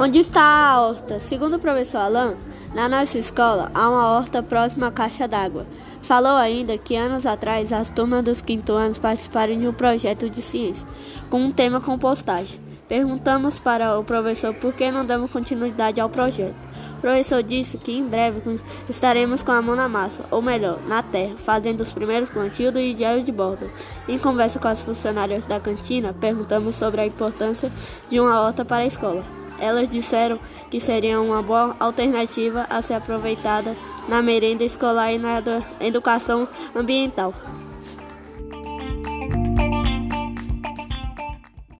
Onde está a horta? Segundo o professor Alain, na nossa escola há uma horta próxima à caixa d'água. Falou ainda que anos atrás as turmas dos quinto anos participaram de um projeto de ciência com um tema compostagem. Perguntamos para o professor por que não damos continuidade ao projeto. O professor disse que em breve estaremos com a mão na massa, ou melhor, na terra, fazendo os primeiros plantios do diário de bordo. Em conversa com as funcionárias da cantina, perguntamos sobre a importância de uma horta para a escola. Elas disseram que seria uma boa alternativa a ser aproveitada na merenda escolar e na educação ambiental.